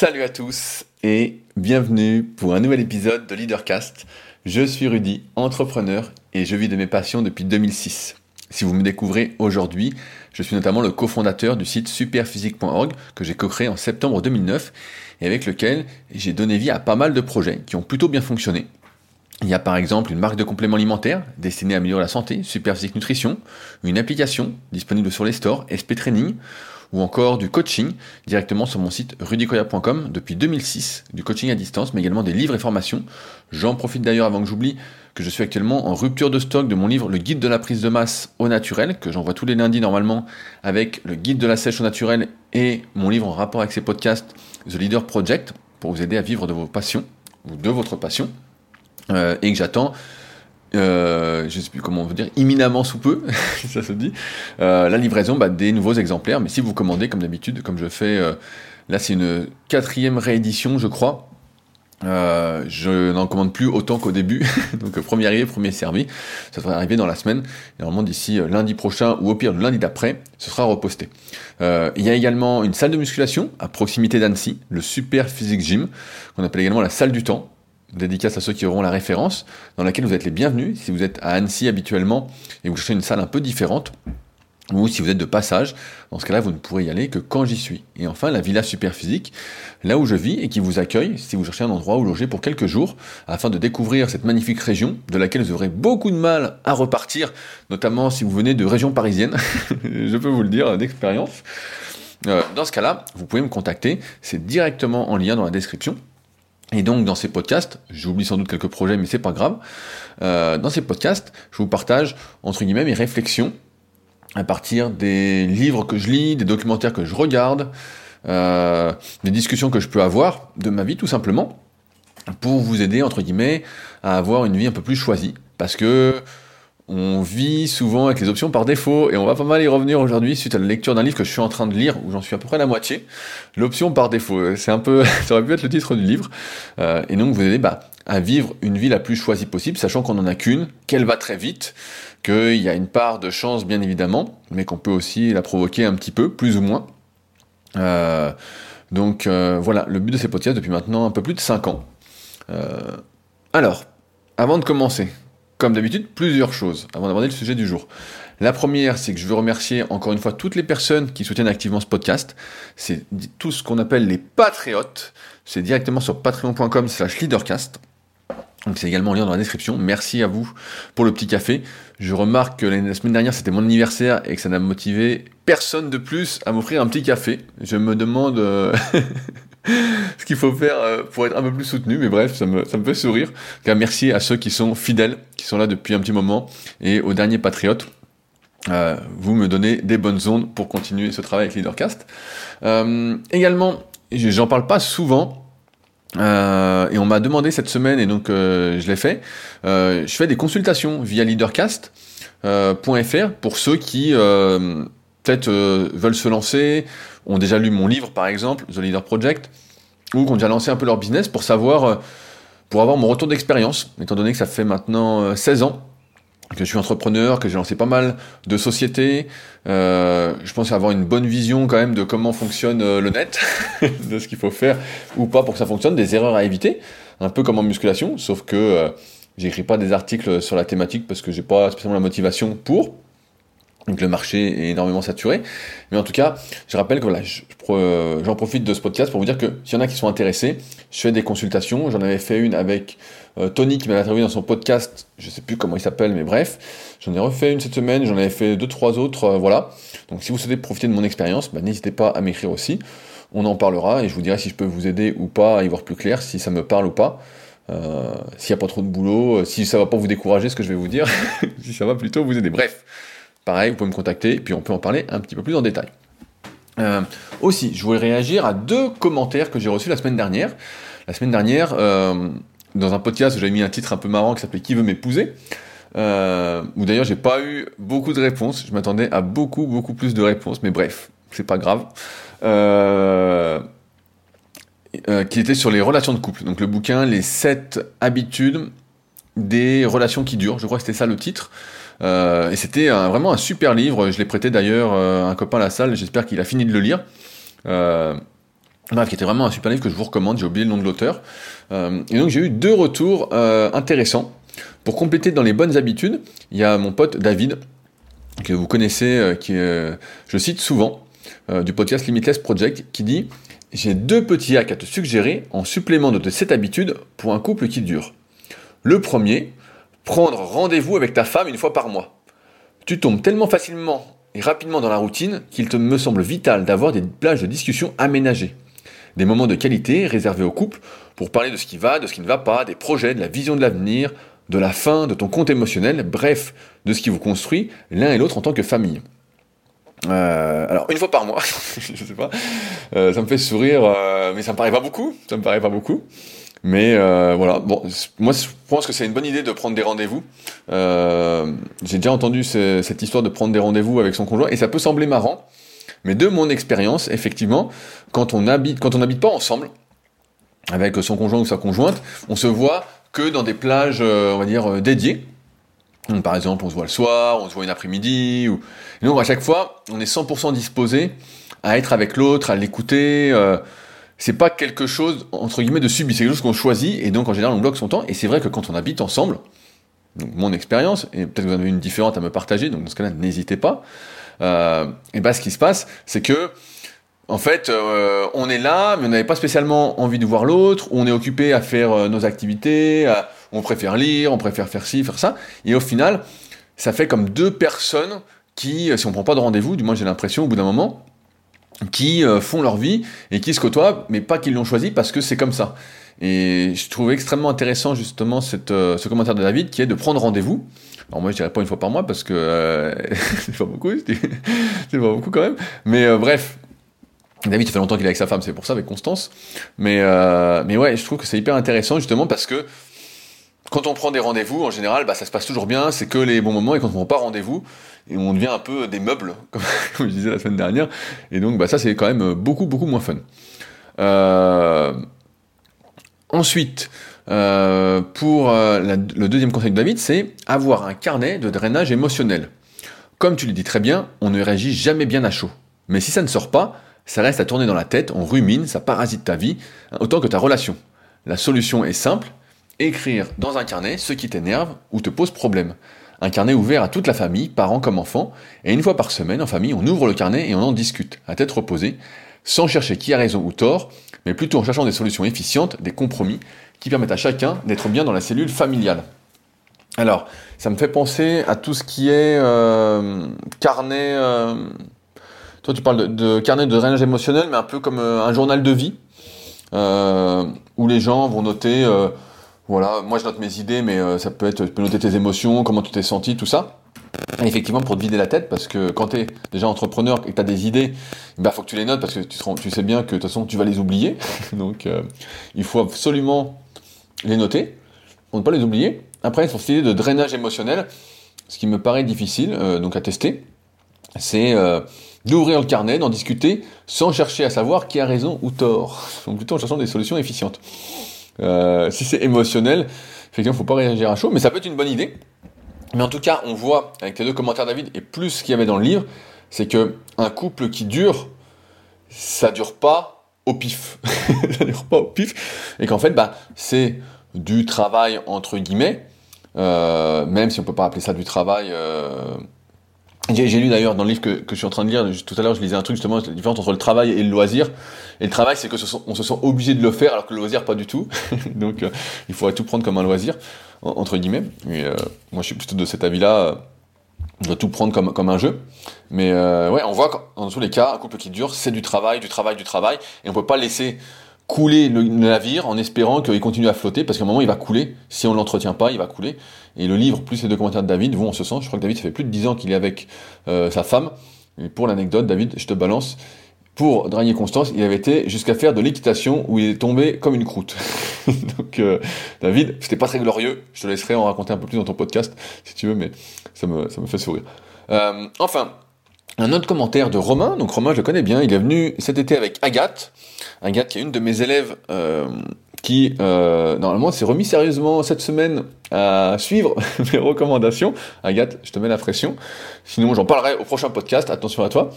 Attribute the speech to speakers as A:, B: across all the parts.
A: Salut à tous et bienvenue pour un nouvel épisode de Leadercast. Je suis Rudy, entrepreneur et je vis de mes passions depuis 2006. Si vous me découvrez aujourd'hui, je suis notamment le cofondateur du site superphysique.org que j'ai co-créé en septembre 2009 et avec lequel j'ai donné vie à pas mal de projets qui ont plutôt bien fonctionné. Il y a par exemple une marque de compléments alimentaires destinée à améliorer la santé, Superphysique Nutrition, une application disponible sur les stores, SP Training, ou encore du coaching directement sur mon site rudicoya.com depuis 2006, du coaching à distance, mais également des livres et formations. J'en profite d'ailleurs avant que j'oublie que je suis actuellement en rupture de stock de mon livre Le guide de la prise de masse au naturel, que j'envoie tous les lundis normalement avec le guide de la sèche au naturel et mon livre en rapport avec ces podcasts, The Leader Project, pour vous aider à vivre de vos passions, ou de votre passion, euh, et que j'attends euh, je sais plus comment on veut dire, imminemment sous peu, ça se dit, euh, la livraison bah, des nouveaux exemplaires. Mais si vous commandez, comme d'habitude, comme je fais, euh, là c'est une quatrième réédition, je crois. Je n'en commande plus autant qu'au début, donc premier arrivé, premier servi. Ça devrait arriver dans la semaine. Normalement d'ici lundi prochain ou au pire le lundi d'après, ce sera reposté. il y a également une salle de musculation à proximité d'Annecy, le Super Physique Gym, qu'on appelle également la salle du temps dédicace à ceux qui auront la référence, dans laquelle vous êtes les bienvenus si vous êtes à Annecy habituellement et vous cherchez une salle un peu différente, ou si vous êtes de passage, dans ce cas-là, vous ne pourrez y aller que quand j'y suis. Et enfin, la Villa Superphysique, là où je vis et qui vous accueille si vous cherchez un endroit où loger pour quelques jours, afin de découvrir cette magnifique région, de laquelle vous aurez beaucoup de mal à repartir, notamment si vous venez de région parisienne, je peux vous le dire d'expérience. Euh, dans ce cas-là, vous pouvez me contacter, c'est directement en lien dans la description. Et donc dans ces podcasts, j'oublie sans doute quelques projets, mais c'est pas grave. Euh, dans ces podcasts, je vous partage entre guillemets mes réflexions à partir des livres que je lis, des documentaires que je regarde, euh, des discussions que je peux avoir de ma vie tout simplement, pour vous aider entre guillemets à avoir une vie un peu plus choisie. Parce que on vit souvent avec les options par défaut, et on va pas mal y revenir aujourd'hui suite à la lecture d'un livre que je suis en train de lire, où j'en suis à peu près à la moitié. L'option par défaut, c'est un peu, ça aurait pu être le titre du livre, euh, et donc vous aider bah, à vivre une vie la plus choisie possible, sachant qu'on en a qu'une, qu'elle va très vite, qu'il y a une part de chance bien évidemment, mais qu'on peut aussi la provoquer un petit peu, plus ou moins. Euh, donc euh, voilà, le but de ces podcasts depuis maintenant un peu plus de 5 ans. alors, avant de commencer, comme d'habitude, plusieurs choses avant d'aborder le sujet du jour. La première, c'est que je veux remercier encore une fois toutes les personnes qui soutiennent activement ce podcast. C'est tout ce qu'on appelle les patriotes. C'est directement sur patreon.com slash leadercast. Donc c'est également en lien dans la description. Merci à vous pour le petit café. Je remarque que la semaine dernière c'était mon anniversaire et que ça n'a motivé personne de plus à m'offrir un petit café. Je me demande euh, ce qu'il faut faire euh, pour être un peu plus soutenu. Mais bref, ça me, ça me fait sourire. Car merci à ceux qui sont fidèles, qui sont là depuis un petit moment. Et aux derniers patriotes, euh, vous me donnez des bonnes ondes pour continuer ce travail avec Leadercast. Euh, également, j'en parle pas souvent. Euh, et on m'a demandé cette semaine, et donc je l'ai fait, je fais des consultations via leadercast.fr pour ceux qui peut-être veulent se lancer, ont déjà lu mon livre par exemple, The Leader Project, ou qui ont déjà lancé un peu leur business pour savoir, euh, pour avoir mon retour d'expérience, étant donné que ça fait maintenant 16 euh, ans que je suis entrepreneur, que j'ai lancé pas mal de sociétés. Euh, je pense avoir une bonne vision quand même de comment fonctionne le net, de ce qu'il faut faire ou pas pour que ça fonctionne, des erreurs à éviter, un peu comme en musculation, sauf que j'écris pas des articles sur la thématique parce que j'ai pas spécialement la motivation pour. Donc le marché est énormément saturé. Mais en tout cas, je rappelle que voilà, euh, j'en profite de ce podcast pour vous dire que s'il y en a qui sont intéressés, je fais des consultations. J'en avais fait une avec euh, Tony qui m'avait interviewé dans son podcast. Je sais plus comment il s'appelle, mais bref. J'en ai refait une cette semaine. J'en avais fait deux, trois autres. Euh, voilà. Donc si vous souhaitez profiter de mon expérience, bah, n'hésitez pas à m'écrire aussi. On en parlera et je vous dirai si je peux vous aider ou pas à y voir plus clair, si ça me parle ou pas. s'il n'y a pas trop de boulot, si ça va pas vous décourager ce que je vais vous dire, si ça va plutôt vous aider. Bref. Pareil, vous pouvez me contacter, puis on peut en parler un petit peu plus en détail. Euh, aussi, je voulais réagir à deux commentaires que j'ai reçus la semaine dernière. La semaine dernière, euh, dans un podcast où j'avais mis un titre un peu marrant qui s'appelait Qui veut m'épouser euh, où d'ailleurs j'ai pas eu beaucoup de réponses. Je m'attendais à beaucoup beaucoup plus de réponses, mais bref, c'est pas grave. qui était sur les relations de couple. Donc le bouquin Les 7 habitudes des relations qui durent. Je crois que c'était ça le titre. Euh, et c'était vraiment un super livre. Je l'ai prêté d'ailleurs à euh, un copain à la salle. J'espère qu'il a fini de le lire. Euh, Bref, qui était vraiment un super livre que je vous recommande, j'ai oublié le nom de l'auteur. Et donc j'ai eu deux retours intéressants. Pour compléter dans les bonnes habitudes, il y a mon pote David, que vous connaissez, euh, qui je cite souvent, du podcast Limitless Project, qui dit J'ai deux petits hacks à te suggérer en supplément de cette habitude pour un couple qui dure. Le premier, prendre rendez-vous avec ta femme une fois par mois. Tu tombes tellement facilement et rapidement dans la routine qu'il te me semble vital d'avoir des plages de discussion aménagées. Des moments de qualité réservés au couple pour parler de ce qui va, de ce qui ne va pas, des projets, de la vision de l'avenir, de la fin, de ton compte émotionnel, bref, de ce qui vous construit l'un et l'autre en tant que famille. Euh, alors une fois par mois, je sais pas, euh, ça me fait sourire, euh, mais ça me pas beaucoup, ça me paraît pas beaucoup. Mais voilà, bon, moi je pense que c'est une bonne idée de prendre des rendez-vous. J'ai déjà entendu cette histoire de prendre des rendez-vous avec son conjoint et ça peut sembler marrant, mais de mon expérience, effectivement, quand on habite, quand on n'habite pas ensemble, avec son conjoint ou sa conjointe, on se voit que dans des plages, euh, on va dire, euh, dédiées. Par exemple, on se voit le soir, on se voit une après-midi, ou... À chaque fois, on est 100% disposé à être avec l'autre, à l'écouter. Euh... C'est pas quelque chose, entre guillemets, de subi, c'est quelque chose qu'on choisit, et donc en général, on bloque son temps. Et c'est vrai que quand on habite ensemble, donc mon expérience, et peut-être que vous en avez une différente à me partager, donc dans ce cas-là, n'hésitez pas. Euh, et bah, ce qui se passe, c'est que en fait, euh, on est là, mais on n'avait pas spécialement envie de voir l'autre, on est occupé à faire euh, nos activités, on préfère lire, on préfère faire ci, faire ça, et au final, ça fait comme deux personnes qui, si on prend pas de rendez-vous, du moins j'ai l'impression au bout d'un moment, qui font leur vie et qui se côtoient, mais pas qu'ils l'ont choisi parce que c'est comme ça. Et je trouve extrêmement intéressant justement cette, ce commentaire de David qui est de prendre rendez-vous. Alors moi je dirais pas une fois par mois parce que euh, c'est pas beaucoup, c'est pas beaucoup quand même. Mais euh, bref, David, ça fait longtemps qu'il est avec sa femme, c'est pour ça avec Constance. Mais euh, mais ouais, je trouve que c'est hyper intéressant justement parce que quand on prend des rendez-vous, en général, bah, ça se passe toujours bien, c'est que les bons moments, et quand on prend pas rendez-vous, on devient un peu des meubles, comme, je disais la semaine dernière, et donc bah, ça c'est quand même beaucoup beaucoup moins fun. ensuite, euh, pour euh, le deuxième conseil de David, c'est avoir un carnet de drainage émotionnel. Comme tu le dis très bien, on ne réagit jamais bien à chaud. Mais si ça ne sort pas, ça reste à tourner dans la tête, on rumine, ça parasite ta vie, hein, autant que ta relation. La solution est simple, écrire dans un carnet ce qui t'énerve ou te pose problème. Un carnet ouvert à toute la famille, parents comme enfants, et une fois par semaine, en famille, on ouvre le carnet et on en discute, à tête reposée, sans chercher qui a raison ou tort, mais plutôt en cherchant des solutions efficientes, des compromis, qui permettent à chacun d'être bien dans la cellule familiale. Alors, ça me fait penser à tout ce qui est euh, carnet. Euh, toi, tu parles de, carnet de drainage émotionnel, mais un peu comme euh, un journal de vie, où les gens vont noter. Voilà, moi je note mes idées, mais ça peut être, tu peux noter tes émotions, comment tu t'es senti, tout ça. Effectivement, pour te vider la tête, parce que quand tu es déjà entrepreneur et que tu as des idées, il bah, faut que tu les notes parce que tu, sais bien que de toute façon tu vas les oublier. Donc il faut absolument les noter, pour ne pas les oublier. Après, sur cette idée de drainage émotionnel, ce qui me paraît difficile, euh, donc à tester, c'est euh, d'ouvrir le carnet, d'en discuter, sans chercher à savoir qui a raison ou tort. Donc plutôt en cherchant des solutions efficientes. Euh, si c'est émotionnel, effectivement, faut pas réagir à chaud, mais ça peut être une bonne idée. Mais en tout cas, on voit avec les deux commentaires David et plus ce qu'il y avait dans le livre, c'est que un couple qui dure, ça dure pas au pif. ça dure pas au pif. Et qu'en fait, bah, c'est du travail entre guillemets, euh, même si on peut pas appeler ça du travail. Euh... J'ai lu d'ailleurs dans le livre que, que, je suis en train de lire, tout à l'heure je lisais un truc justement, la différence entre le travail et le loisir. Et le travail, c'est que on se sent obligé de le faire, alors que le loisir, pas du tout. Donc euh, il faudrait tout prendre comme un loisir, entre guillemets. Et, euh, moi je suis plutôt de cet avis-là on doit tout prendre comme, comme un jeu. Mais euh, ouais, on voit dans tous les cas, un couple qui dure, c'est du travail, du travail, du travail, et on peut pas laisser couler le, navire en espérant qu'il continue à flotter, parce qu'à un moment il va couler, si on l'entretient pas, il va couler. Et le livre, plus les deux commentaires de David, vont en ce sens. Je crois que David, ça fait plus de 10 ans qu'il est avec euh, sa femme. Et pour l'anecdote, David, je te balance, pour Drainier Constance, il avait été jusqu'à faire de l'équitation où il est tombé comme une croûte. Donc euh, David, c'était pas très glorieux. Je te laisserai en raconter un peu plus dans ton podcast si tu veux, mais ça me, ça me fait sourire. Euh, enfin, un autre commentaire de Romain. Donc Romain, je le connais bien. Il est venu cet été avec Agathe. Agathe, qui est une de mes élèves, euh, qui euh, normalement s'est remis sérieusement cette semaine à suivre mes recommandations. Agathe, je te mets la pression. Sinon, j'en parlerai au prochain podcast. Attention à toi.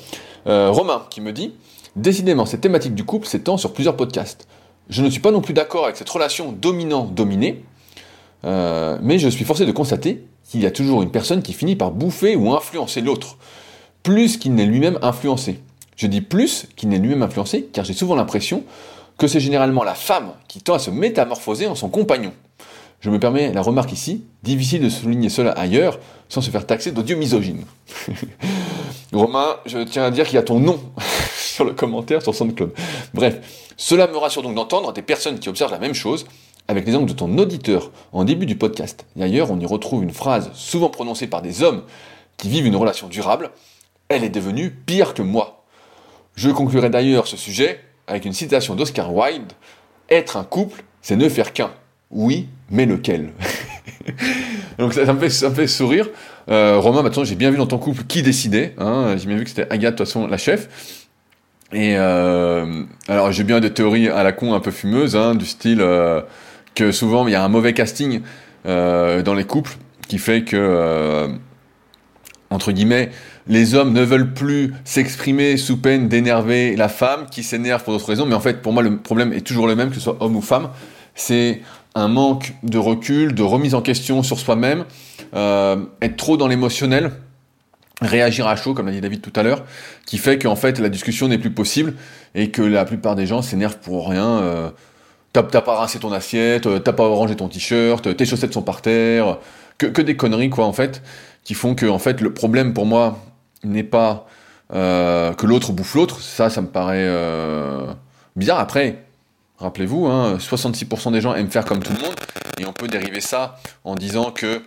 A: Euh, Romain, qui me dit Décidément, cette thématique du couple s'étend sur plusieurs podcasts. Je ne suis pas non plus d'accord avec cette relation dominant-dominé, euh, mais je suis forcé de constater qu'il y a toujours une personne qui finit par bouffer ou influencer l'autre, plus qu'il n'est lui-même influencé. Je dis plus qu'il n'est lui-même influencé, car j'ai souvent l'impression que c'est généralement la femme qui tend à se métamorphoser en son compagnon. Je me permets la remarque ici, difficile de souligner cela ailleurs sans se faire taxer d'odieux misogyne. Romain, je tiens à dire qu'il y a ton nom sur le commentaire sur SoundCloud. Bref, cela me rassure donc d'entendre des personnes qui observent la même chose avec les angles de ton auditeur en début du podcast. D'ailleurs, on y retrouve une phrase souvent prononcée par des hommes qui vivent une relation durable. Elle est devenue pire que moi. Je conclurai d'ailleurs ce sujet avec une citation d'Oscar Wilde. Être un couple, c'est ne faire qu'un. Oui, mais lequel Donc ça, me fait, ça, fait, sourire. Euh, Romain, maintenant j'ai bien vu dans ton couple qui décidait. Hein. j'ai bien vu que c'était Agathe, de toute façon, la chef. Et euh, alors j'ai bien des théories à la con un peu fumeuses, hein, du style euh, que souvent il y a un mauvais casting dans les couples qui fait que, entre guillemets, les hommes ne veulent plus s'exprimer sous peine d'énerver la femme qui s'énerve pour d'autres raisons. Mais en fait, pour moi, le problème est toujours le même, que ce soit homme ou femme. C'est un manque de recul, de remise en question sur soi-même, euh, être trop dans l'émotionnel, réagir à chaud, comme l'a dit David tout à l'heure, qui fait qu'en fait la discussion n'est plus possible et que la plupart des gens s'énervent pour rien. Euh, t'as pas rincé ton assiette, euh, t'as pas rangé ton t-shirt, tes chaussettes sont par terre, que, que, des conneries quoi en fait, qui font que en fait le problème pour moi n'est pas euh, que l'autre bouffe l'autre, ça ça me paraît euh, bizarre. Après, Rappelez-vous, hein, 66% des gens aiment faire comme tout le monde, et on peut dériver ça en disant que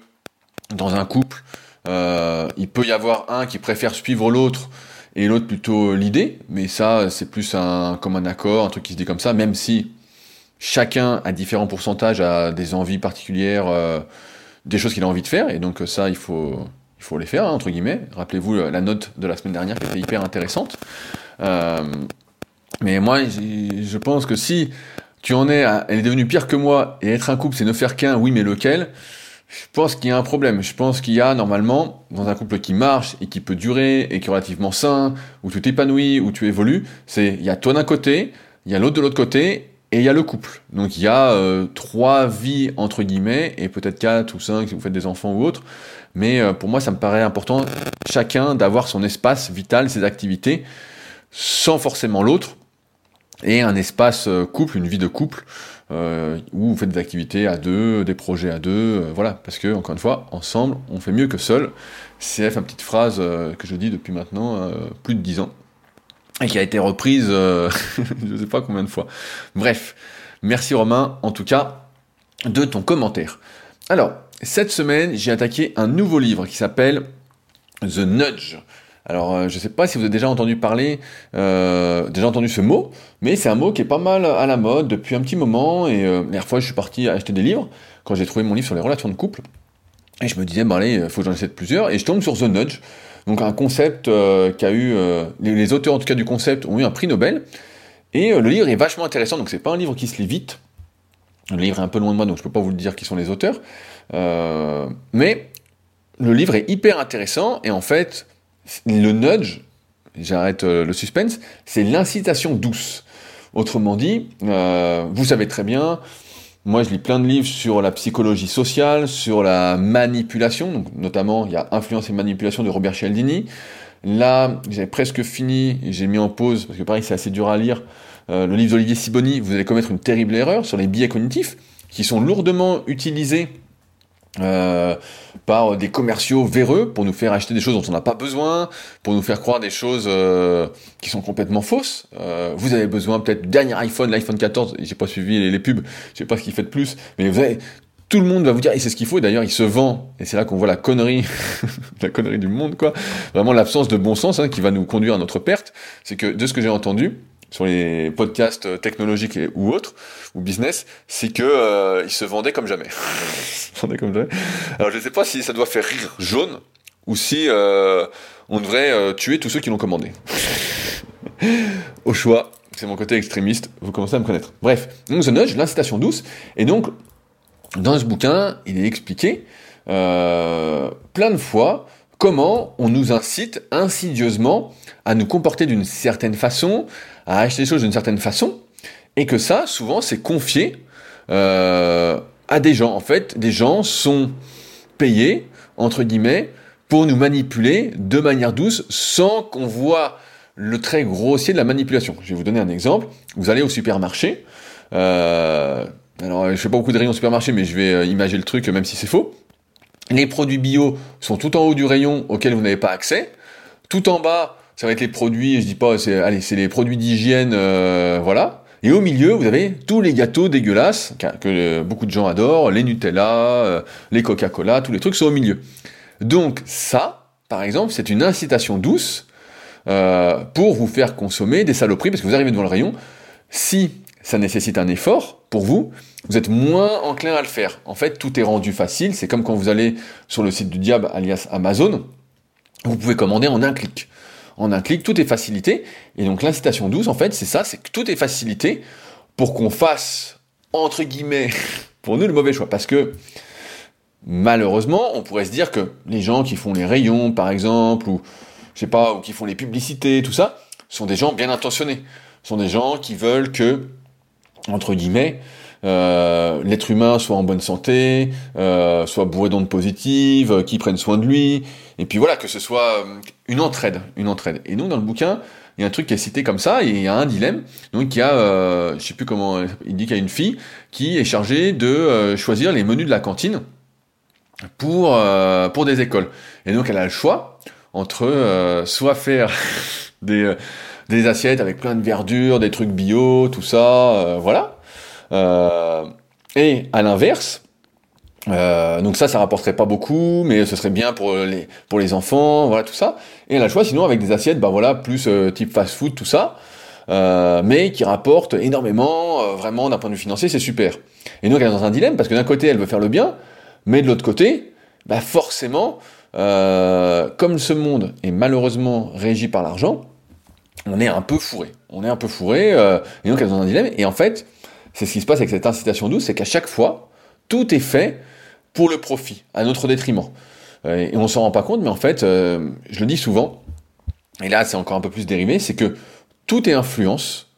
A: dans un couple, euh, il peut y avoir un qui préfère suivre l'autre et l'autre plutôt l'idée, mais ça c'est plus un comme un accord, un truc qui se dit comme ça, même si chacun à différents pourcentages a des envies particulières, des choses qu'il a envie de faire, et donc ça il faut il faut les faire hein, entre guillemets. Rappelez-vous la note de la semaine dernière qui était hyper intéressante. Euh, mais moi, je pense que si tu en es elle est devenue pire que moi, et être un couple, c'est ne faire qu'un, oui, mais lequel Je pense qu'il y a un problème. Je pense qu'il y a, normalement, dans un couple qui marche, et qui peut durer, et qui est relativement sain, où tu t'épanouis, où tu évolues, c'est, il y a toi d'un côté, il y a l'autre de l'autre côté, et il y a le couple. Donc il y a euh, trois vies, entre guillemets, et peut-être quatre ou cinq si vous faites des enfants ou autres. Mais euh, pour moi, ça me paraît important, chacun, d'avoir son espace vital, ses activités, sans forcément l'autre, et un espace euh, couple, une vie de couple, où vous faites des activités à deux, des projets à deux, voilà, parce que, encore une fois, ensemble, on fait mieux que seul. CF, une petite phrase que je dis depuis maintenant plus de dix ans, et qui a été reprise, je ne sais pas combien de fois. Bref, merci Romain, en tout cas, de ton commentaire. Alors, cette semaine, j'ai attaqué un nouveau livre qui s'appelle The Nudge alors, euh, je ne sais pas si vous avez déjà entendu parler, euh, déjà entendu ce mot, mais c'est un mot qui est pas mal à la mode depuis un petit moment. Et euh, la dernière fois, je suis parti acheter des livres quand j'ai trouvé mon livre sur les relations de couple. Et je me disais, bah allez, il faut que j'en de plusieurs. Et je tombe sur The Nudge, donc un concept qui a eu, les, auteurs en tout cas du concept ont eu un prix Nobel. Et le livre est vachement intéressant, donc c'est pas un livre qui se lit vite. Le livre est un peu loin de moi, donc je peux pas vous le dire qui sont les auteurs. mais le livre est hyper intéressant, et en fait, le nudge, j'arrête euh, le suspense, c'est l'incitation douce. Autrement dit, euh, vous savez très bien, moi je lis plein de livres sur la psychologie sociale, sur la manipulation, donc notamment il y a Influence et manipulation de Robert Cialdini. Là, j'ai presque fini, j'ai mis en pause, parce que pareil c'est assez dur à lire, euh, le livre d'Olivier Siboni, vous allez commettre une terrible erreur sur les biais cognitifs, qui sont lourdement utilisés euh, par des commerciaux véreux pour nous faire acheter des choses dont on n'a pas besoin, pour nous faire croire des choses euh, qui sont complètement fausses. Euh, vous avez besoin peut-être dernier iPhone, l'iPhone 14, j'ai pas suivi les, pubs, je sais pas ce qu'il fait de plus, mais vous avez, tout le monde va vous dire, et c'est ce qu'il faut, d'ailleurs il se vend, et c'est là qu'on voit la connerie, la connerie du monde, quoi, vraiment l'absence de bon sens hein, qui va nous conduire à notre perte, c'est que de ce que j'ai entendu, sur les podcasts technologiques ou autres, ou business, c'est que euh, ils se vendaient comme jamais. vendaient comme jamais. Alors je ne sais pas si ça doit faire rire jaune, ou si euh, on devrait euh, tuer tous ceux qui l'ont commandé. Au choix, c'est mon côté extrémiste, vous commencez à me connaître. Bref, The Nudge, l'incitation douce, et donc, dans ce bouquin, il est expliqué plein de fois comment on nous incite insidieusement à nous comporter d'une certaine façon, à acheter des choses d'une certaine façon, et que ça, souvent, c'est confié euh, à des gens. En fait, des gens sont payés, entre guillemets, pour nous manipuler de manière douce sans qu'on voit le trait grossier de la manipulation. Je vais vous donner un exemple. Vous allez au supermarché. Euh, alors, je fais pas beaucoup de rayons au supermarché, mais je vais euh, imaginer le truc, même si c'est faux. Les produits bio sont tout en haut du rayon auquel vous n'avez pas accès. Tout en bas, ça va être les produits, je dis pas, c'est, allez, c'est les produits d'hygiène, euh, voilà. Et au milieu, vous avez tous les gâteaux dégueulasses que, beaucoup de gens adorent, les Nutella, les Coca-Cola, tous les trucs sont au milieu. Donc ça, par exemple, c'est une incitation douce euh, pour vous faire consommer des saloperies, parce que vous arrivez devant le rayon, si ça nécessite un effort pour vous, vous êtes moins enclin à le faire. En fait, tout est rendu facile, c'est comme quand vous allez sur le site du diable, alias Amazon, vous pouvez commander en un clic. En un clic, tout est facilité, et donc l'incitation douce, en fait, c'est ça, c'est que tout est facilité pour qu'on fasse, entre guillemets, pour nous le mauvais choix. Parce que malheureusement, on pourrait se dire que les gens qui font les rayons, par exemple, ou je sais pas, ou qui font les publicités, tout ça, sont des gens bien intentionnés. sont des gens qui veulent que, entre guillemets, euh, l'être humain soit en bonne santé, euh, soit bourré d'ondes positives, euh, qui prenne soin de lui, et puis voilà, que ce soit une entraide, une entraide. Et nous, dans le bouquin, il y a un truc qui est cité comme ça, et il y a un dilemme. Donc il y a, euh, je sais plus comment, il dit qu'il y a une fille qui est chargée de choisir les menus de la cantine pour, pour des écoles. Et donc elle a le choix entre euh, soit faire des, euh, des assiettes avec plein de verdure, des trucs bio, tout ça, euh, voilà. Et à l'inverse, donc ça, ça rapporterait pas beaucoup, mais ce serait bien pour les, pour les enfants, voilà, tout ça. Et elle a le choix sinon avec des assiettes, bah voilà, plus type fast-food, tout ça, mais qui rapportent énormément, vraiment d'un point de vue financier, c'est super. Et donc elle est dans un dilemme, parce que d'un côté, elle veut faire le bien, mais de l'autre côté, bah forcément, euh, comme ce monde est malheureusement régi par l'argent, on est un peu fourré. On est un peu fourré, euh, et donc elles ont un dilemme. Et en fait, c'est ce qui se passe avec cette incitation douce, c'est qu'à chaque fois, tout est fait pour le profit, à notre détriment. Euh, et on s'en rend pas compte, mais en fait, je le dis souvent, et là c'est encore un peu plus dérivé, c'est que tout est influence,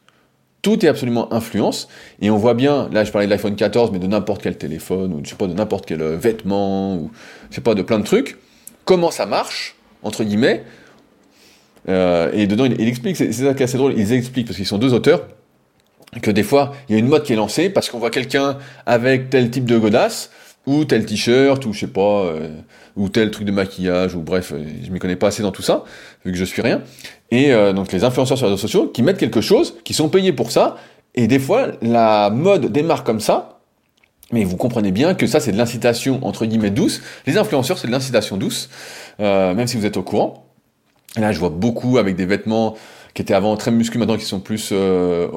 A: tout est absolument influence, et on voit bien, là je parlais de l'iPhone 14, mais de n'importe quel téléphone, ou je sais pas, de n'importe quel vêtement, ou je sais pas, de plein de trucs, comment ça marche, entre guillemets. Euh, et dedans, il, explique, c'est ça qui est assez drôle, ils expliquent, parce qu'ils sont deux auteurs, que des fois, il y a une mode qui est lancée parce qu'on voit quelqu'un avec tel type de godasse, ou tel t-shirt, ou je sais pas, euh, ou tel truc de maquillage, ou bref, euh, je m'y connais pas assez dans tout ça, vu que je suis rien. Et donc les influenceurs sur les réseaux sociaux qui mettent quelque chose, qui sont payés pour ça, et des fois, la mode démarre comme ça, mais vous comprenez bien que ça, c'est de l'incitation, entre guillemets, douce. Les influenceurs, c'est de l'incitation douce, euh, même si vous êtes au courant. Là, je vois beaucoup avec des vêtements qui étaient avant très musclés, maintenant qui sont plus, euh,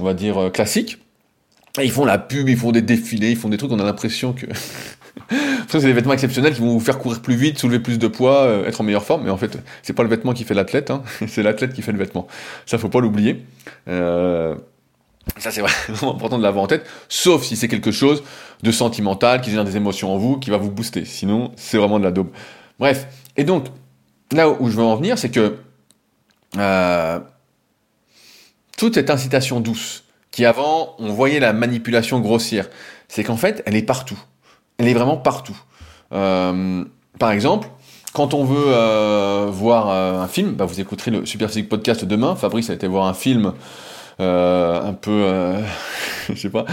A: on va dire, euh, classiques. Et ils font la pub, ils font des défilés, ils font des trucs, on a l'impression que... c'est des vêtements exceptionnels qui vont vous faire courir plus vite, soulever plus de poids, être en meilleure forme. Mais en fait, c'est pas le vêtement qui fait l'athlète, hein. c'est l'athlète qui fait le vêtement. Ça, faut pas l'oublier. Euh, ça, c'est vraiment important de l'avoir en tête, sauf si c'est quelque chose de sentimental, qui génère des émotions en vous, qui va vous booster. Sinon, c'est vraiment de la daube. Bref. Et donc, là où je veux en venir, c'est que euh, toute cette incitation douce, qui avant, on voyait la manipulation grossière, c'est qu'en fait, elle est partout. Elle est vraiment partout. Euh, par exemple, quand on veut euh, voir un film, bah vous écouterez le Super Physique Podcast demain. Fabrice a été voir un film euh, un peu, euh, je sais pas,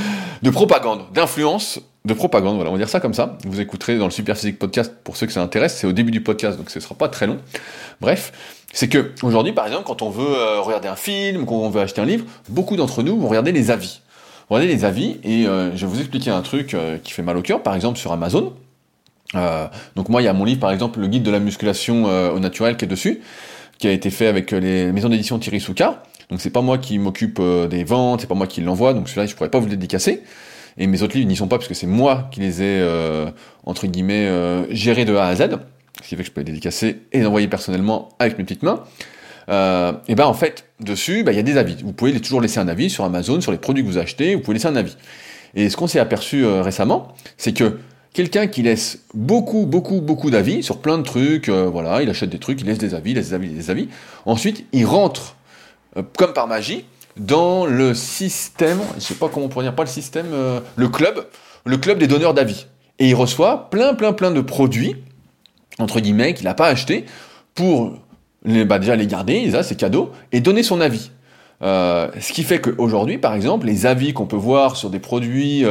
A: de propagande, d'influence, de propagande, voilà, on va dire ça comme ça. Vous écouterez dans le Super Physique Podcast pour ceux que ça intéresse, c'est au début du podcast, donc ce sera pas très long. Bref, c'est que aujourd'hui, par exemple, quand on veut euh, regarder un film, quand on veut acheter un livre, beaucoup d'entre nous vont regarder les avis. Regardez les avis, et je vais vous expliquer un truc qui fait mal au cœur, par exemple sur Amazon. donc moi, il y a mon livre, par exemple, le guide de la musculation au naturel qui est dessus, qui a été fait avec les maisons d'édition Thierry Souka. Donc c'est pas moi qui m'occupe euh, des ventes, c'est pas moi qui l'envoie, donc celui-là je pourrais pas vous le dédicacer. Et mes autres livres n'y sont pas parce que c'est moi qui les ai euh, entre guillemets euh, gérés de A à Z, ce qui fait que je peux les dédicacer et les envoyer personnellement avec mes petites mains. et ben en fait dessus, ben, il y a des avis. Vous pouvez toujours laisser un avis sur Amazon, sur les produits que vous achetez, vous pouvez laisser un avis. Et ce qu'on s'est aperçu récemment, c'est que quelqu'un qui laisse beaucoup, beaucoup, beaucoup d'avis sur plein de trucs, euh, voilà, il achète des trucs, il laisse des avis, il laisse des avis, des avis. Ensuite, il rentre, euh, comme par magie, dans le système, je sais pas comment on pourrait dire, pas le système, euh, le club, le club des donneurs d'avis. Et il reçoit plein, plein, plein de produits, entre guillemets, qu'il n'a pas acheté, pour les, bah déjà les garder, ça c'est cadeau, et donner son avis. ce qui fait qu'aujourd'hui, par exemple, les avis qu'on peut voir sur des produits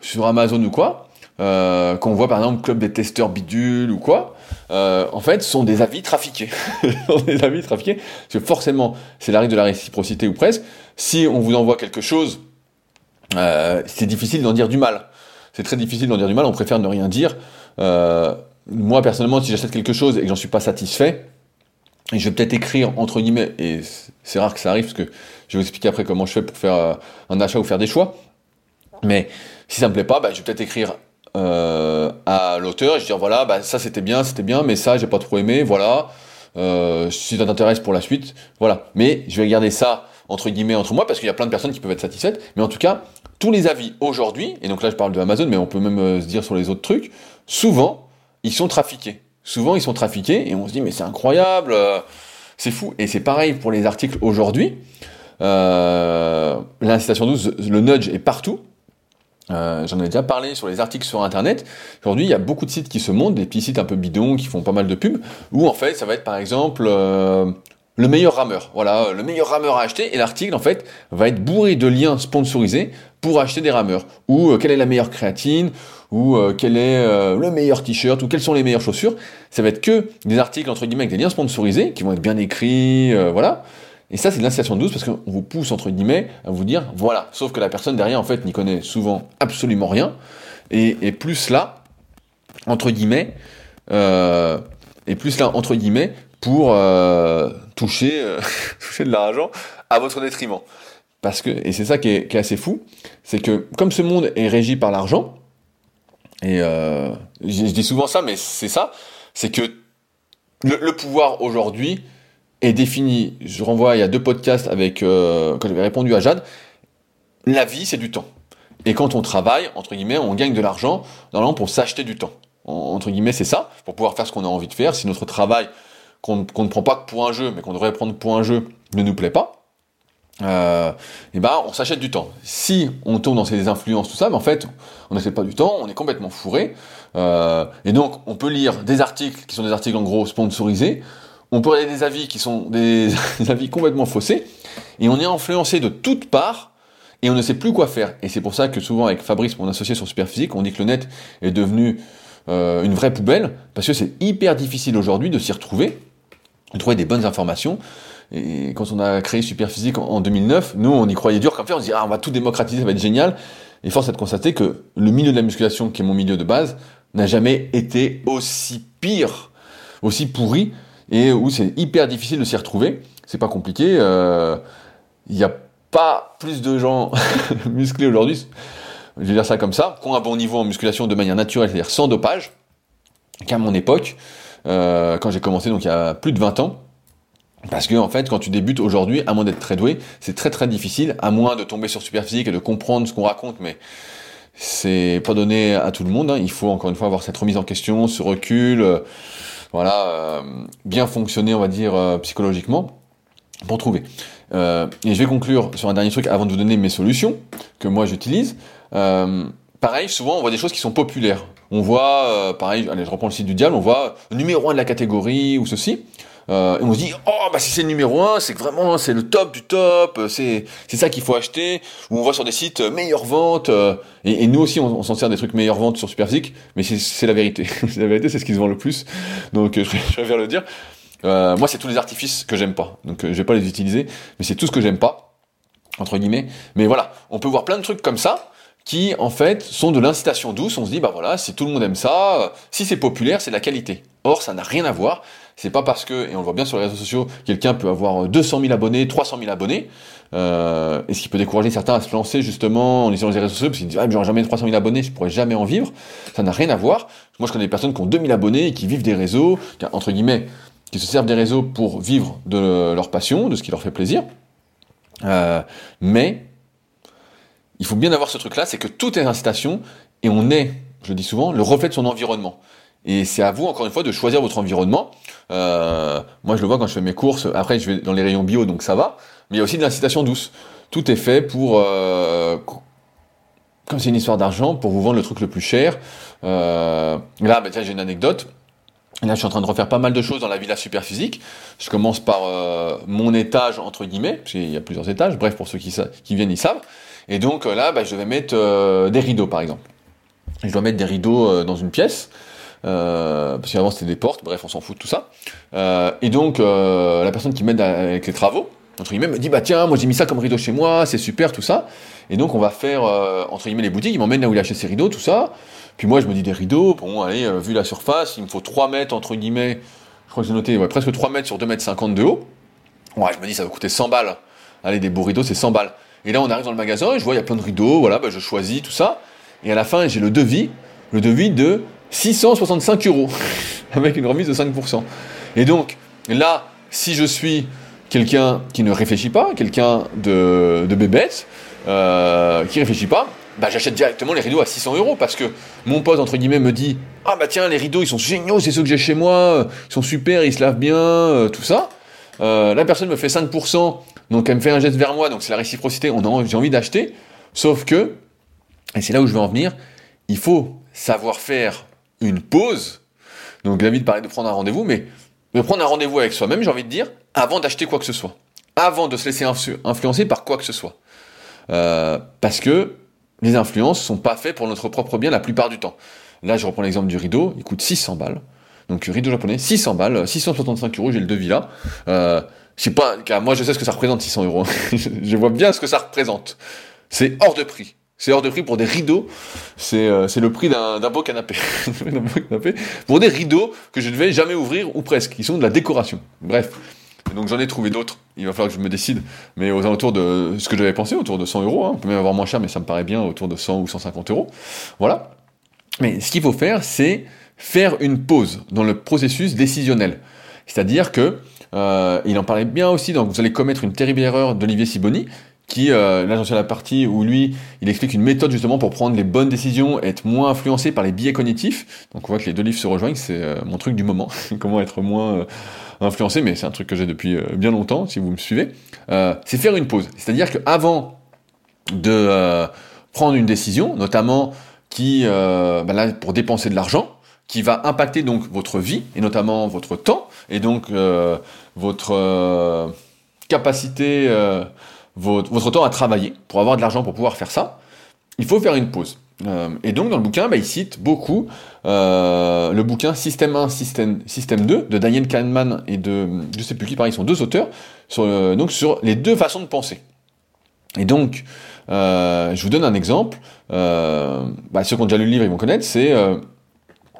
A: sur Amazon ou quoi, euh, qu'on voit par exemple Club des testeurs bidule ou quoi, euh, en fait, sont des avis trafiqués. sont des avis trafiqués, parce que forcément, c'est la règle de la réciprocité ou presque. Si on vous envoie quelque chose, euh, c'est difficile d'en dire du mal. C'est très difficile d'en dire du mal, on préfère ne rien dire. Euh, moi, personnellement, si j'achète quelque chose et que j'en suis pas satisfait, et je vais peut-être écrire entre guillemets, et c'est rare que ça arrive, parce que je vais vous expliquer après comment je fais pour faire un achat ou faire des choix. Mais si ça me plaît pas, bah, je vais peut-être écrire euh, à l'auteur et je dire voilà, bah, ça c'était bien, c'était bien, mais ça j'ai pas trop aimé, voilà. Euh, si ça t'intéresse pour la suite, voilà. Mais je vais garder ça entre guillemets entre moi parce qu'il y a plein de personnes qui peuvent être satisfaites. Mais en tout cas, tous les avis aujourd'hui, et donc là je parle de Amazon, mais on peut même euh, se dire sur les autres trucs, souvent ils sont trafiqués. Souvent ils sont trafiqués et on se dit mais c'est incroyable, c'est fou. Et c'est pareil pour les articles aujourd'hui. L'incitation douce, le nudge est partout. Euh, J'en ai déjà parlé sur les articles sur internet. Aujourd'hui, il y a beaucoup de sites qui se montent, des petits sites un peu bidons qui font pas mal de pubs, où en fait, ça va être par exemple euh, le meilleur rameur. Voilà, le meilleur rameur à acheter. Et l'article, en fait, va être bourré de liens sponsorisés pour acheter des rameurs. Ou euh, quelle est la meilleure créatine, ou euh, quel est le meilleur t-shirt, ou quelles sont les meilleures chaussures? Ça va être que des articles entre guillemets avec des liens sponsorisés qui vont être bien écrits, voilà. Et ça, c'est de l'incitation douce parce qu'on vous pousse, entre guillemets, à vous dire, voilà. Sauf que la personne derrière, en fait, n'y connaît souvent absolument rien. Et, plus là, entre guillemets, euh, et plus là, entre guillemets, pour euh, toucher, euh, toucher de l'argent à votre détriment. Parce que, et c'est ça qui est, assez fou, c'est que comme ce monde est régi par l'argent, et je, dis souvent ça, mais c'est ça, c'est que le pouvoir aujourd'hui, est défini, je renvoie il y a deux podcasts avec euh, quand j'avais répondu à Jade, la vie c'est du temps. Et quand on travaille, entre guillemets, on gagne de l'argent, normalement pour s'acheter du temps. entre guillemets, c'est ça, pour pouvoir faire ce qu'on a envie de faire. Si notre travail, qu'on ne prend pas pour un jeu, mais qu'on devrait prendre pour un jeu, ne nous plaît pas, euh, et ben on s'achète du temps. Si on tombe dans ces influences, tout ça, mais en fait, on n'achète pas du temps, on est complètement fourré. Euh, et donc, on peut lire des articles qui sont des articles en gros sponsorisés, on peut regarder des avis qui sont des, avis complètement faussés, et on est influencé de toutes parts, et on ne sait plus quoi faire. Et c'est pour ça que souvent avec Fabrice, mon associé sur Superphysique, on dit que le net est devenu euh, une vraie poubelle, parce que c'est hyper difficile aujourd'hui de s'y retrouver, de trouver des bonnes informations. Et quand on a créé Superphysique en 2009, nous on y croyait dur comme fait, on se dit ah on va tout démocratiser, ça va être génial. Et force est de constater que le milieu de la musculation, qui est mon milieu de base, n'a jamais été aussi pire, aussi pourri et où c'est hyper difficile de s'y retrouver. C'est pas compliqué. Il euh, n'y a pas plus de gens musclés aujourd'hui, je vais dire ça comme ça, qui ont un bon niveau en musculation de manière naturelle, c'est-à-dire sans dopage, qu'à mon époque, euh, quand j'ai commencé, donc il y a plus de 20 ans. Parce que en fait, quand tu débutes aujourd'hui, à moins d'être très doué, c'est très très difficile, à moins de tomber sur Superphysique et de comprendre ce qu'on raconte, mais c'est pas donné à tout le monde. Hein. Il faut encore une fois avoir cette remise en question, ce recul. Euh, voilà, euh, bien fonctionner, on va dire, euh, psychologiquement, pour trouver. Euh, et je vais conclure sur un dernier truc avant de vous donner mes solutions que moi j'utilise. pareil, souvent on voit des choses qui sont populaires. On voit, pareil, allez, je reprends le site du diable, on voit numéro 1 de la catégorie ou ceci. Euh, et on se dit, oh, bah si c'est le numéro 1, c'est que vraiment, c'est le top du top, c'est, c'est ça qu'il faut acheter. Ou on voit sur des sites euh, meilleures ventes, euh, et, nous aussi, on, s'en sert des trucs meilleures ventes sur Superphysique, mais c'est, c'est la vérité. la vérité, c'est ce qui se vend le plus. Donc, je, je préfère le dire. moi, c'est tous les artifices que j'aime pas. Donc, je vais pas les utiliser, mais c'est tout ce que j'aime pas, entre guillemets. Mais voilà, on peut voir plein de trucs comme ça qui en fait sont de l'incitation douce. On se dit bah voilà, si tout le monde aime ça, si c'est populaire, c'est de la qualité. Or, ça n'a rien à voir. C'est pas parce que, et on le voit bien sur les réseaux sociaux, quelqu'un peut avoir 200 000 abonnés, 300 000 abonnés, euh, et ce qui peut décourager certains à se lancer justement en utilisant les réseaux sociaux, parce qu'ils disent, ah, j'aurai jamais 300 000 abonnés, je pourrais jamais en vivre. Ça n'a rien à voir. Moi, je connais des personnes qui ont 2000 abonnés et qui vivent des réseaux, entre guillemets, qui se servent des réseaux pour vivre de leur passion, de ce qui leur fait plaisir. Euh, mais, il faut bien avoir ce truc-là, c'est que tout est incitation, et on est je dis souvent, le reflet de son environnement. Et c'est à vous, encore une fois, de choisir votre environnement. Euh, moi, je le vois quand je fais mes courses. Après, je vais dans les rayons bio, donc ça va. Mais il y a aussi de l'incitation douce. Tout est fait pour, euh, comme c'est une histoire d'argent, pour vous vendre le truc le plus cher. Euh, là, bah, j'ai une anecdote. Là, je suis en train de refaire pas mal de choses dans la villa Superphysique. Je commence par mon étage, entre guillemets, parce qu'il y a plusieurs étages. Bref, pour ceux qui, qui viennent, ils savent. Et donc là, bah, je vais mettre des rideaux, par exemple. Je dois mettre des rideaux dans une pièce. Euh, parce qu'avant c'était des portes, bref, on s'en fout de tout ça. Euh, et donc, euh, la personne qui m'aide avec les travaux, entre guillemets, me dit, bah tiens, moi j'ai mis ça comme rideau chez moi, c'est super, tout ça. Et donc, on va faire, entre guillemets, les boutiques, il m'emmène là où il a acheté ses rideaux, tout ça. Puis moi, je me dis des rideaux, bon, allez, vu la surface, il me faut 3 mètres, entre guillemets, je crois que j'ai noté, ouais, presque 3 mètres sur 2 mètres 50 de haut. Ouais, je me dis, ça va coûter 100 balles. Allez, des beaux rideaux, c'est 100 balles. Et là, on arrive dans le magasin, et je vois, il y a plein de rideaux, voilà, bah, je choisis, tout ça. Et à la fin, j'ai le devis, le devis de 665 euros, avec une remise de 5%. Et donc, là, si je suis quelqu'un qui ne réfléchit pas, quelqu'un de, de bébête, euh, qui réfléchit pas, bah, j'achète directement les rideaux à 600 euros parce que mon pote, entre guillemets, me dit Ah bah tiens, les rideaux ils sont géniaux, c'est ceux que j'ai chez moi, ils sont super, ils se lavent bien, euh, tout ça. Euh, la personne me fait 5%, donc elle me fait un geste vers moi, donc c'est la réciprocité, j'ai envie d'acheter. Sauf que, et c'est là où je veux en venir, il faut savoir faire une pause. Donc David parlait de prendre un rendez-vous, mais de prendre un rendez-vous avec soi-même, j'ai envie de dire, avant d'acheter quoi que ce soit. Avant de se laisser influencer par quoi que ce soit. Euh, parce que les influences sont pas faites pour notre propre bien la plupart du temps. Là, je reprends l'exemple du rideau, il coûte 600 balles. Donc rideau japonais, 600 balles, 665 euros, j'ai le devis là. Euh, sais pas, moi je sais ce que ça représente 600 euros. je vois bien ce que ça représente. C'est hors de prix. C'est hors de prix pour des rideaux. C'est euh, le prix d'un beau canapé. Pour des rideaux que je ne vais jamais ouvrir, ou presque, qui sont de la décoration. Bref. donc j'en ai trouvé d'autres. Il va falloir que je me décide. Mais aux alentours de ce que j'avais pensé, autour de 100 euros. Hein. On peut même avoir moins cher, mais ça me paraît bien, autour de 100 ou 150 euros. Voilà. Mais ce qu'il faut faire, c'est faire une pause dans le processus décisionnel. C'est-à-dire que, euh, il en parlait bien aussi, donc vous allez commettre une terrible erreur d'Olivier Siboni, qui, euh, là j'en suis à la partie où lui, il explique une méthode justement pour prendre les bonnes décisions, être moins influencé par les biais cognitifs. Donc on voit que les deux livres se rejoignent, c'est euh, mon truc du moment, comment être moins euh, influencé, mais c'est un truc que j'ai depuis bien longtemps, si vous me suivez. c'est faire une pause. C'est-à-dire qu'avant de prendre une décision, notamment qui, bah là, pour dépenser de l'argent, qui va impacter donc votre vie, et notamment votre temps, et donc votre capacité votre, temps à travailler pour avoir de l'argent pour pouvoir faire ça, il faut faire une pause. Euh, et donc dans le bouquin, bah, il cite beaucoup euh, le bouquin Système 1, Système, Système 2 de Daniel Kahneman et de je sais plus qui, pareil, ils sont deux auteurs sur, euh, donc sur les deux façons de penser. Et donc, je vous donne un exemple. Bah, ceux qui ont déjà lu le livre, ils vont connaître. C'est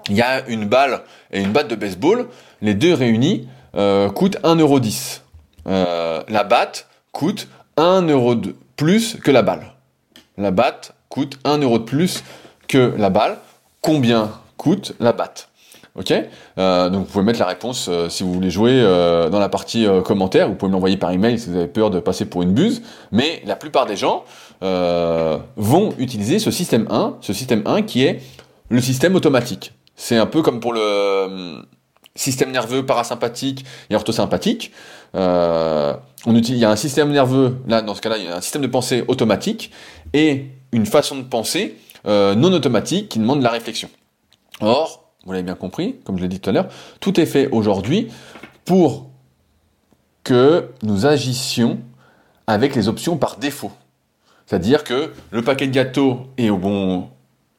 A: il y a une balle et une batte de baseball. Les deux réunis coûtent 1,10€. la batte coûte 1 euro de plus que la balle. La batte coûte 1 euro de plus que la balle. Combien coûte la batte? Ok? Euh, Donc vous pouvez mettre la réponse euh, si vous voulez jouer euh, dans la partie commentaire. Vous pouvez me l'envoyer par email si vous avez peur de passer pour une buse. Mais la plupart des gens vont utiliser ce système 1, ce système 1 qui est le système automatique. C'est un peu comme pour le système nerveux parasympathique et orthosympathique. Euh, il y a un système nerveux, là dans ce cas-là, il y a un système de pensée automatique et une façon de penser euh, non automatique qui demande la réflexion. Or, vous l'avez bien compris, comme je l'ai dit tout à l'heure, tout est fait aujourd'hui pour que nous agissions avec les options par défaut. C'est-à-dire que le paquet de gâteaux est au bon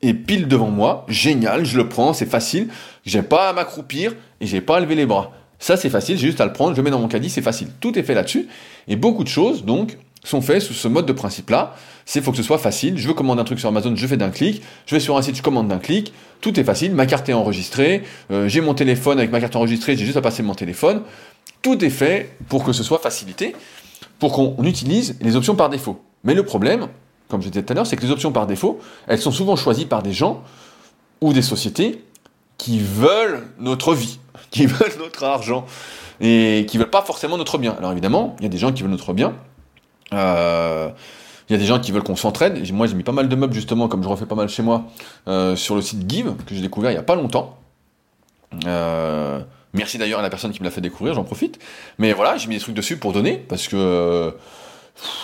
A: est pile devant moi, génial, je le prends, c'est facile, j'ai pas à m'accroupir et j'ai pas à lever les bras. Ça, c'est facile, j'ai juste à le prendre, je le mets dans mon caddie, c'est facile. Tout est fait là-dessus. Et beaucoup de choses, donc, sont faites sous ce mode de principe-là. C'est faut que ce soit facile. Je veux commander un truc sur Amazon, je fais d'un clic. Je vais sur un site, je commande d'un clic. Tout est facile. Ma carte est enregistrée. Euh, j'ai mon téléphone avec ma carte enregistrée. J'ai juste à passer mon téléphone. Tout est fait pour que ce soit facilité, pour qu'on utilise les options par défaut. Mais le problème, comme je disais tout à l'heure, c'est que les options par défaut, elles sont souvent choisies par des gens ou des sociétés qui veulent notre vie qui veulent notre argent et qui veulent pas forcément notre bien. Alors évidemment, il y a des gens qui veulent notre bien. Euh, Il y a des gens qui veulent qu'on s'entraide. Moi, j'ai mis pas mal de meubles, justement, comme je refais pas mal chez moi, euh, sur le site Give, que j'ai découvert il y a pas longtemps. Euh, merci d'ailleurs à la personne qui me l'a fait découvrir, j'en profite. Mais voilà, j'ai mis des trucs dessus pour donner, parce que euh,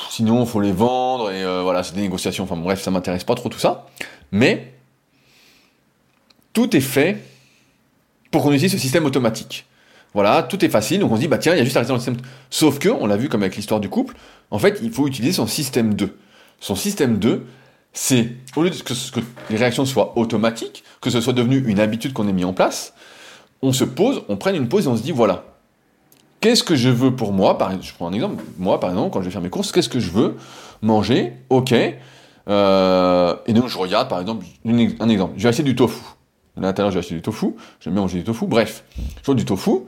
A: sinon, il faut les vendre, et voilà, c'est des négociations. Enfin bref, ça m'intéresse pas trop tout ça. Mais tout est fait pour qu'on utilise ce système automatique. Voilà, tout est facile, donc on se dit, bah tiens, il y a juste à rester le système. Sauf que, on l'a vu comme avec l'histoire du couple, en fait, il faut utiliser son système 2. Son système 2, c'est, au lieu de que, que, les réactions soient automatiques, que ce soit devenu une habitude qu'on ait mis en place, on se pose, on prenne une pause et on se dit, voilà, qu'est-ce que je veux pour moi par, Je prends un exemple, moi par exemple, quand je vais faire mes courses, qu'est-ce que je veux manger? Ok. Euh, et donc je regarde par exemple, un exemple, je vais acheter du tofu. À l'intérieur, j'ai acheté du tofu, j'aime bien manger du tofu, bref, je veux du tofu,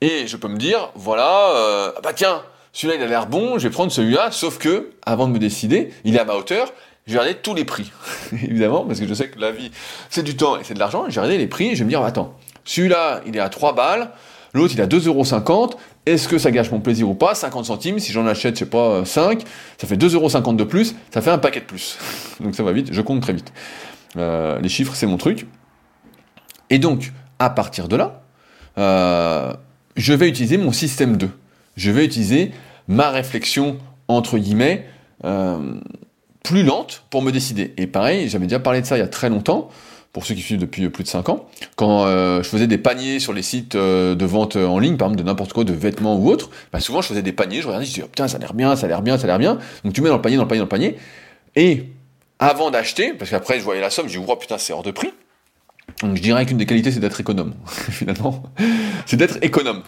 A: et je peux me dire, voilà, euh, bah tiens, celui-là il a l'air bon, je vais prendre celui-là, sauf que, avant de me décider, il est à ma hauteur, je vais regarder tous les prix, évidemment, parce que je sais que la vie, c'est du temps et c'est de l'argent, je vais regarder les prix, et je vais me dire, attends, celui-là, il est à 3 balles, l'autre, il est à 2,50€, est-ce que ça gâche mon plaisir ou pas? 50 centimes, si j'en achète, je sais pas, 5, ça fait 2,50€ de plus, ça fait un paquet de plus. Donc ça va vite, je compte très vite. Euh, les chiffres, c'est mon truc. Et donc, à partir de là, euh, je vais utiliser mon système 2. Je vais utiliser ma réflexion, entre guillemets, euh, plus lente pour me décider. Et pareil, j'avais déjà parlé de ça il y a très longtemps, pour ceux qui suivent depuis plus de 5 ans, quand euh, je faisais des paniers sur les sites de vente en ligne, par exemple de n'importe quoi, de vêtements ou autre, bah souvent je faisais des paniers, je regardais, je disais, oh, putain, ça a l'air bien, ça a l'air bien, ça a l'air bien. Donc tu mets dans le panier, dans le panier, dans le panier, et avant d'acheter, parce qu'après je voyais la somme, je dis, oh putain, c'est hors de prix. Donc je dirais qu'une des qualités, c'est d'être économe, finalement. C'est d'être économe.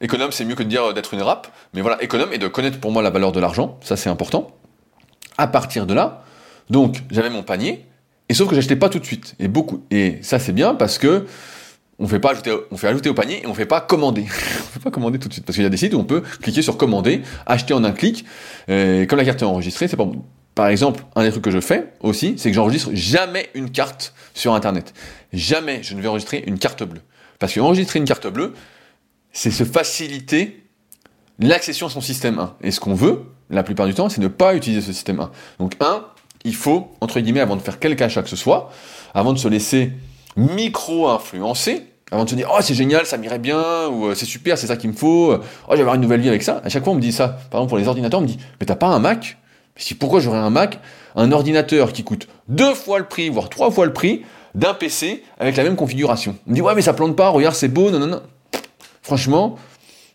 A: Économe, c'est mieux que de dire d'être une rap, mais voilà, économe et de connaître pour moi la valeur de l'argent, ça c'est important. À partir de là, donc j'avais mon panier, et sauf que j'achetais pas tout de suite, et beaucoup. Et ça c'est bien parce que on fait pas ajouter, on fait ajouter au panier et on fait pas commander. on fait pas commander tout de suite parce qu'il y a des sites où on peut cliquer sur commander, acheter en un clic. Et comme la carte est enregistrée, c'est pas bon. Par exemple, un des trucs que je fais aussi, c'est que j'enregistre jamais une carte sur Internet. Jamais je ne vais enregistrer une carte bleue. Parce que enregistrer une carte bleue, c'est se faciliter l'accession à son système 1. Et ce qu'on veut, la plupart du temps, c'est ne pas utiliser ce système 1. Donc 1, il faut, entre guillemets, avant de faire quelque achat que ce soit, avant de se laisser micro-influencer, avant de se dire oh c'est génial, ça m'irait bien, ou euh, c'est super, c'est ça qu'il me faut, oh je vais avoir une nouvelle vie avec ça. À chaque fois on me dit ça. Par exemple pour les ordinateurs, on me dit mais t'as pas un Mac? Si pourquoi j'aurais un Mac, un ordinateur qui coûte deux fois le prix, voire trois fois le prix d'un PC avec la même configuration? On me dit ouais mais ça plante pas, regarde c'est beau, non non non. Franchement,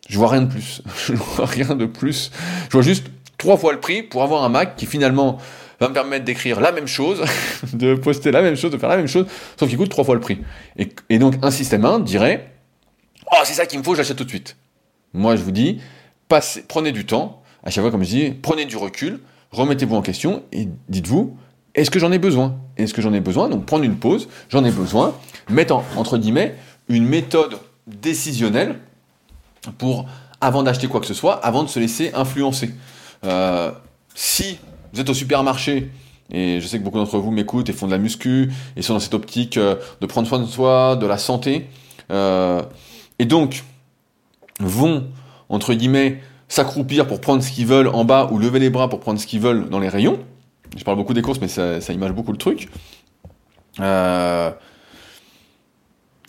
A: je vois rien de plus. je vois rien de plus. Je vois juste trois fois le prix pour avoir un Mac qui finalement va me permettre d'écrire la même chose, de poster la même chose, de faire la même chose, sauf qu'il coûte trois fois le prix. Et, donc un système 1 dirait Oh c'est ça qu'il me faut, j'achète tout de suite. Moi je vous dis, prenez du temps, à chaque fois comme je dis, prenez du recul, remettez-vous en question et dites-vous, est-ce que j'en ai besoin? Est-ce que j'en ai besoin? Donc prendre une pause, j'en ai besoin, mettre entre guillemets une méthode décisionnelle pour, avant d'acheter quoi que ce soit, avant de se laisser influencer. Euh, si vous êtes au supermarché, et je sais que beaucoup d'entre vous m'écoutent et font de la muscu, et sont dans cette optique euh, de prendre soin de soi, de la santé, euh, et donc vont, entre guillemets, s'accroupir pour prendre ce qu'ils veulent en bas ou lever les bras pour prendre ce qu'ils veulent dans les rayons. Je parle beaucoup des courses, mais ça, image beaucoup le truc. Euh,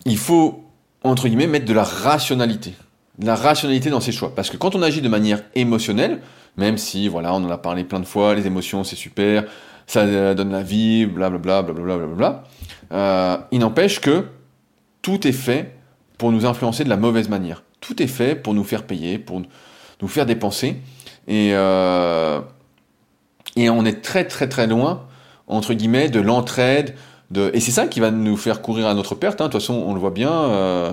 A: il faut, entre guillemets, mettre de la rationalité. De la rationalité dans ses choix. Parce que quand on agit de manière émotionnelle, même si, voilà, on en a parlé plein de fois, les émotions c'est super, ça donne la vie, blablabla, blablabla, blablabla, euh, il n'empêche que tout est fait pour nous influencer de la mauvaise manière. Tout est fait pour nous faire payer, pour nous faire dépenser. Et, euh, et on est très très très loin, entre guillemets, de l'entraide. De... Et c'est ça qui va nous faire courir à notre perte. Hein. De toute façon, on le voit bien. Euh...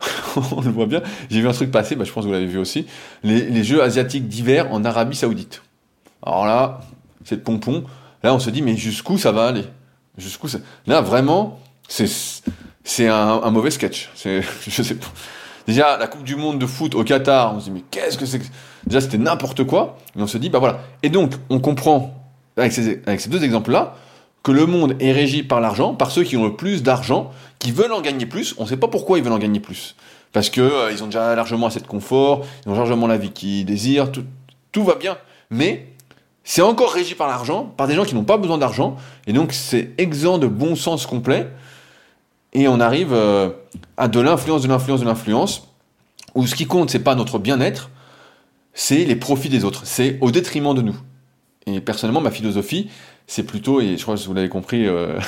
A: on le voit bien. J'ai vu un truc passer, bah, je pense que vous l'avez vu aussi. Les, les Jeux asiatiques d'hiver en Arabie Saoudite. Alors là, c'est de pompon. Là, on se dit, mais jusqu'où ça va aller? Jusqu'où ça... Là, vraiment, c'est un, un, mauvais sketch. Je sais pas. Déjà, la Coupe du Monde de foot au Qatar, on se dit, mais qu'est-ce que c'est que... Déjà, c'était n'importe quoi. Et on se dit, bah voilà. Et donc, on comprend, avec ces, deux exemples-là, que le monde est régi par l'argent, par ceux qui ont le plus d'argent, qui veulent en gagner plus. On ne sait pas pourquoi ils veulent en gagner plus. Parce que euh, ils ont déjà largement assez de confort, ils ont largement la vie qu'ils désirent, tout, tout va bien. Mais c'est encore régi par l'argent, par des gens qui n'ont pas besoin d'argent, et donc c'est exempt de bon sens complet, et on arrive euh, à de l'influence, de l'influence, de l'influence, où ce qui compte, c'est pas notre bien-être, c'est les profits des autres, c'est au détriment de nous. Et personnellement, ma philosophie, c'est plutôt, et je crois que vous l'avez compris euh,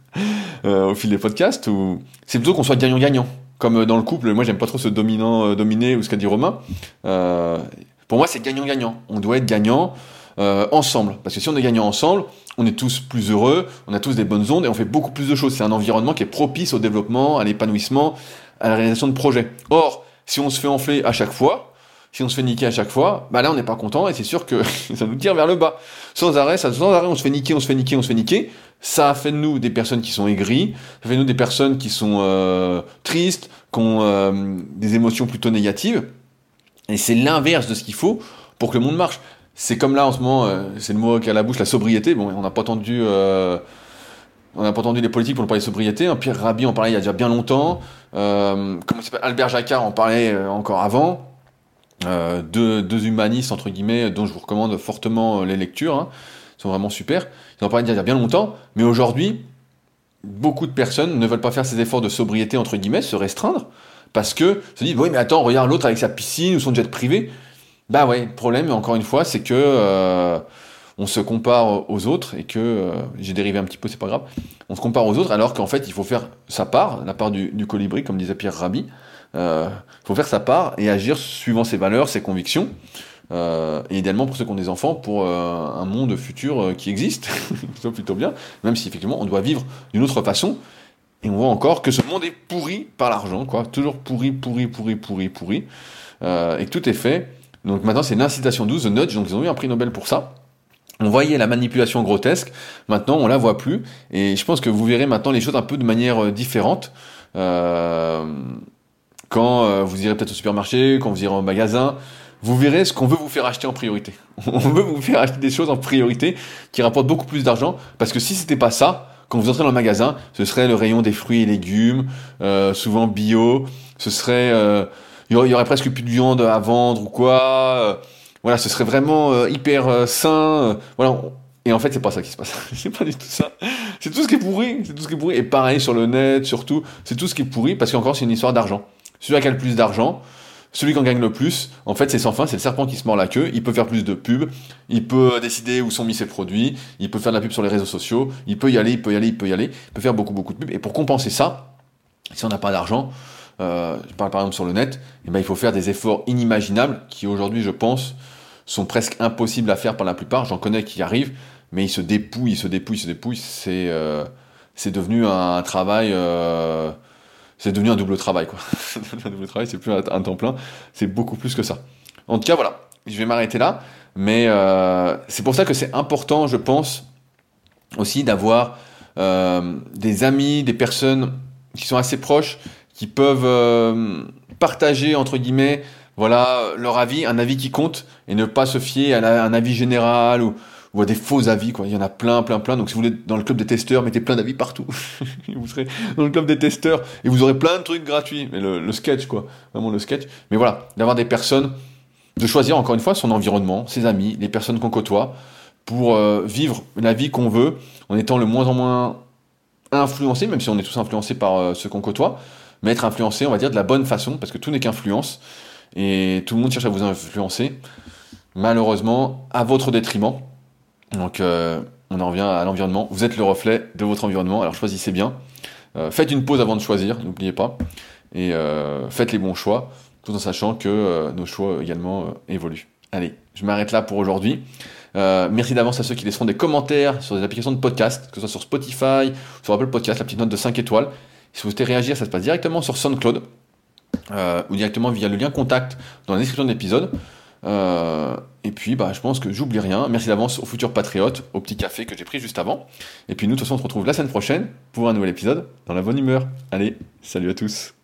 A: euh, au fil des podcasts, c'est plutôt qu'on soit gagnant-gagnant. Comme dans le couple, moi j'aime pas trop ce dominant-dominé ou ce qu'a dit Romain. pour moi, c'est gagnant-gagnant. On doit être gagnant. Euh, ensemble. Parce que si on est gagnant ensemble, on est tous plus heureux, on a tous des bonnes ondes et on fait beaucoup plus de choses. C'est un environnement qui est propice au développement, à l'épanouissement, à la réalisation de projets. Or, si on se fait enfler à chaque fois, si on se fait niquer à chaque fois, bah là on n'est pas content et c'est sûr que ça nous tire vers le bas. Sans arrêt, ça, sans arrêt, on se fait niquer, on se fait niquer, on se fait niquer. Ça fait de nous des personnes qui sont aigries, ça fait de nous des personnes qui sont euh, tristes, qui ont euh, des émotions plutôt négatives. Et c'est l'inverse de ce qu'il faut pour que le monde marche. C'est comme là en ce moment, euh, c'est le mot qui a la bouche, la sobriété. Bon, on n'a pas entendu, euh, on n'a pas entendu les politiques pour parler de sobriété. Pierre Rabhi en parlait il y a déjà bien longtemps. Euh, comment s'appelle? Albert Jacquard en parlait encore avant. Deux, deux, humanistes entre guillemets, dont je vous recommande fortement les lectures. Hein. Ils sont vraiment super. Ils en parlaient il y a bien longtemps. Mais aujourd'hui, beaucoup de personnes ne veulent pas faire ces efforts de sobriété entre guillemets, se restreindre, parce que se disent oui mais attends, regarde l'autre avec sa piscine ou son jet privé. Bah ouais, le problème, encore une fois, c'est que euh, on se compare aux autres et que euh, j'ai dérivé un petit peu, c'est pas grave. On se compare aux autres alors qu'en fait, il faut faire sa part, la part du, colibri, comme disait Pierre Rabhi. Euh, il faut faire sa part et agir suivant ses valeurs, ses convictions. et idéalement pour ceux qui ont des enfants, pour un monde futur qui existe, soit plutôt bien, même si effectivement on doit vivre d'une autre façon. Et on voit encore que ce monde est pourri par l'argent, quoi. Toujours pourri, pourri, pourri, pourri, pourri. et que tout est fait donc maintenant, c'est l'incitation douce, The Nudge, donc ils ont eu un prix Nobel pour ça. On voyait la manipulation grotesque, maintenant on la voit plus, et je pense que vous verrez maintenant les choses un peu de manière euh, différente. Euh, quand euh, vous irez peut-être au supermarché, quand vous irez au magasin, vous verrez ce qu'on veut vous faire acheter en priorité. On veut vous faire acheter des choses en priorité qui rapportent beaucoup plus d'argent, parce que si c'était pas ça, quand vous entrez dans le magasin, ce serait le rayon des fruits et légumes, euh, souvent bio, ce serait euh, il y aurait presque plus de viande à vendre ou quoi. Euh, voilà, ce serait vraiment euh, hyper euh, sain. voilà. Et en fait, c'est pas ça qui se passe. c'est pas du tout ça. C'est tout ce qui est. C'est tout ce qui est pourri. Et pareil sur le net, surtout, c'est tout ce qui est pourri parce qu'encore c'est une histoire d'argent. Celui qui a le plus d'argent, celui qui en gagne le plus, en fait, c'est sans fin, c'est le serpent qui se mord la queue. Il peut faire plus de pubs, il peut décider où sont mis ses produits, il peut faire de la pub sur les réseaux sociaux, il peut y aller, il peut y aller, il peut y aller, il peut faire beaucoup, beaucoup de pubs. Et pour compenser ça, si on n'a pas d'argent, euh, je parle par exemple sur le net, eh ben, il faut faire des efforts inimaginables qui aujourd'hui, je pense, sont presque impossibles à faire par la plupart. J'en connais qui arrivent, mais ils se dépouillent, ils se dépouillent, ils se dépouillent. C'est euh, devenu un, travail, euh, c'est devenu un double travail quoi. un double travail, c'est plus un, temps plein, c'est beaucoup plus que ça. En tout cas, voilà, je vais m'arrêter là, mais euh, c'est pour ça que c'est important, je pense, aussi d'avoir des amis, des personnes qui sont assez proches qui peuvent euh, partager entre guillemets voilà leur avis, un avis qui compte et ne pas se fier à, un avis général ou, à des faux avis quoi. Il y en a plein, plein, plein. Donc si vous voulez dans le club des testeurs, mettez plein d'avis partout. vous serez dans le club des testeurs et vous aurez plein de trucs gratuits. Mais le, sketch quoi, vraiment le sketch. Mais voilà, d'avoir des personnes, de choisir encore une fois son environnement, ses amis, les personnes qu'on côtoie pour euh, vivre la vie qu'on veut en étant le moins en moins influencé, même si on est tous influencés par euh, ceux qu'on côtoie mais être influencé, on va dire, de la bonne façon, parce que tout n'est qu'influence, et tout le monde cherche à vous influencer, malheureusement, à votre détriment. Donc, euh, on en revient à l'environnement. Vous êtes le reflet de votre environnement, alors choisissez bien. Euh, faites une pause avant de choisir, n'oubliez pas, et euh, faites les bons choix, tout en sachant que nos choix également évoluent. Allez, je m'arrête là pour aujourd'hui. merci d'avance à ceux qui laisseront des commentaires sur des applications de podcast, que ce soit sur Spotify, sur Apple Podcast, la petite note de 5 étoiles. Si vous souhaitez réagir, ça se passe directement sur SoundCloud euh, ou directement via le lien contact dans la description de l'épisode. Euh, et puis, bah, je pense que j'oublie rien. Merci d'avance aux futurs patriotes, au petit café que j'ai pris juste avant. Et puis nous, de toute façon, on se retrouve la semaine prochaine pour un nouvel épisode dans la bonne humeur. Allez, salut à tous.